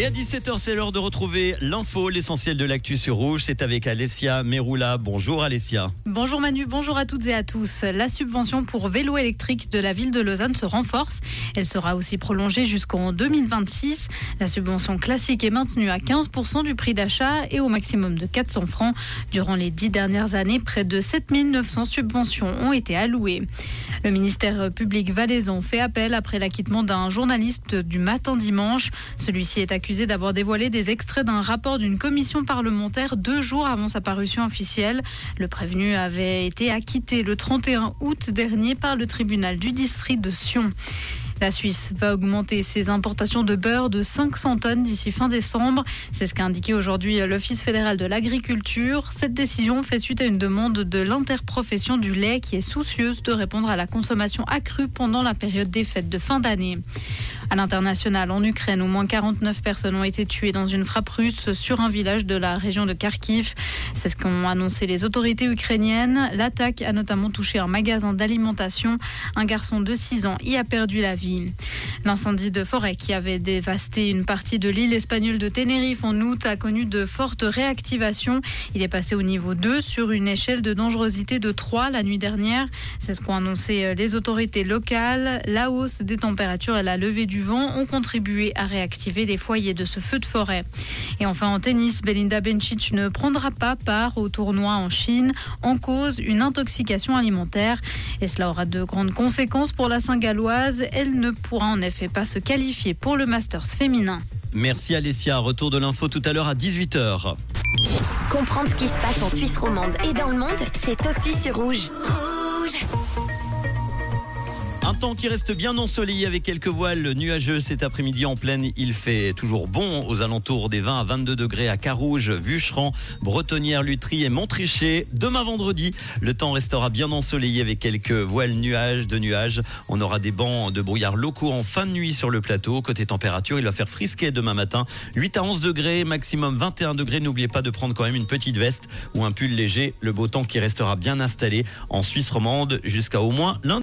Et à 17h, c'est l'heure de retrouver l'info, l'essentiel de l'actu sur Rouge. C'est avec Alessia Meroula. Bonjour Alessia. Bonjour Manu, bonjour à toutes et à tous. La subvention pour vélo électrique de la ville de Lausanne se renforce. Elle sera aussi prolongée jusqu'en 2026. La subvention classique est maintenue à 15% du prix d'achat et au maximum de 400 francs. Durant les dix dernières années, près de 7900 subventions ont été allouées. Le ministère public valaisan fait appel après l'acquittement d'un journaliste du matin dimanche. Celui-ci est accusé d'avoir dévoilé des extraits d'un rapport d'une commission parlementaire deux jours avant sa parution officielle. Le prévenu avait été acquitté le 31 août dernier par le tribunal du district de Sion. La Suisse va augmenter ses importations de beurre de 500 tonnes d'ici fin décembre. C'est ce qu'a indiqué aujourd'hui l'Office fédéral de l'agriculture. Cette décision fait suite à une demande de l'interprofession du lait qui est soucieuse de répondre à la consommation accrue pendant la période des fêtes de fin d'année. À l'international, en Ukraine, au moins 49 personnes ont été tuées dans une frappe russe sur un village de la région de Kharkiv. C'est ce qu'ont annoncé les autorités ukrainiennes. L'attaque a notamment touché un magasin d'alimentation. Un garçon de 6 ans y a perdu la vie. L'incendie de forêt qui avait dévasté une partie de l'île espagnole de Tenerife en août a connu de fortes réactivations. Il est passé au niveau 2 sur une échelle de dangerosité de 3 la nuit dernière. C'est ce qu'ont annoncé les autorités locales. La hausse des températures et la levée du vent ont contribué à réactiver les foyers de ce feu de forêt. Et enfin en tennis, Belinda Bencic ne prendra pas part au tournoi en Chine en cause une intoxication alimentaire. Et cela aura de grandes conséquences pour la Saint-Galloise. Elle ne pourra en effet pas se qualifier pour le Masters féminin. Merci Alessia. Retour de l'info tout à l'heure à 18h. Comprendre ce qui se passe en Suisse romande et dans le monde, c'est aussi sur Rouge. Temps qui reste bien ensoleillé avec quelques voiles nuageux cet après-midi en pleine. Il fait toujours bon aux alentours des 20 à 22 degrés à Carouge, Vucheran, Bretonnière, Lutry et Montricher. Demain vendredi, le temps restera bien ensoleillé avec quelques voiles nuages de nuages. On aura des bancs de brouillard locaux en fin de nuit sur le plateau. Côté température, il va faire frisquer demain matin. 8 à 11 degrés, maximum 21 degrés. N'oubliez pas de prendre quand même une petite veste ou un pull léger. Le beau temps qui restera bien installé en Suisse romande jusqu'à au moins lundi.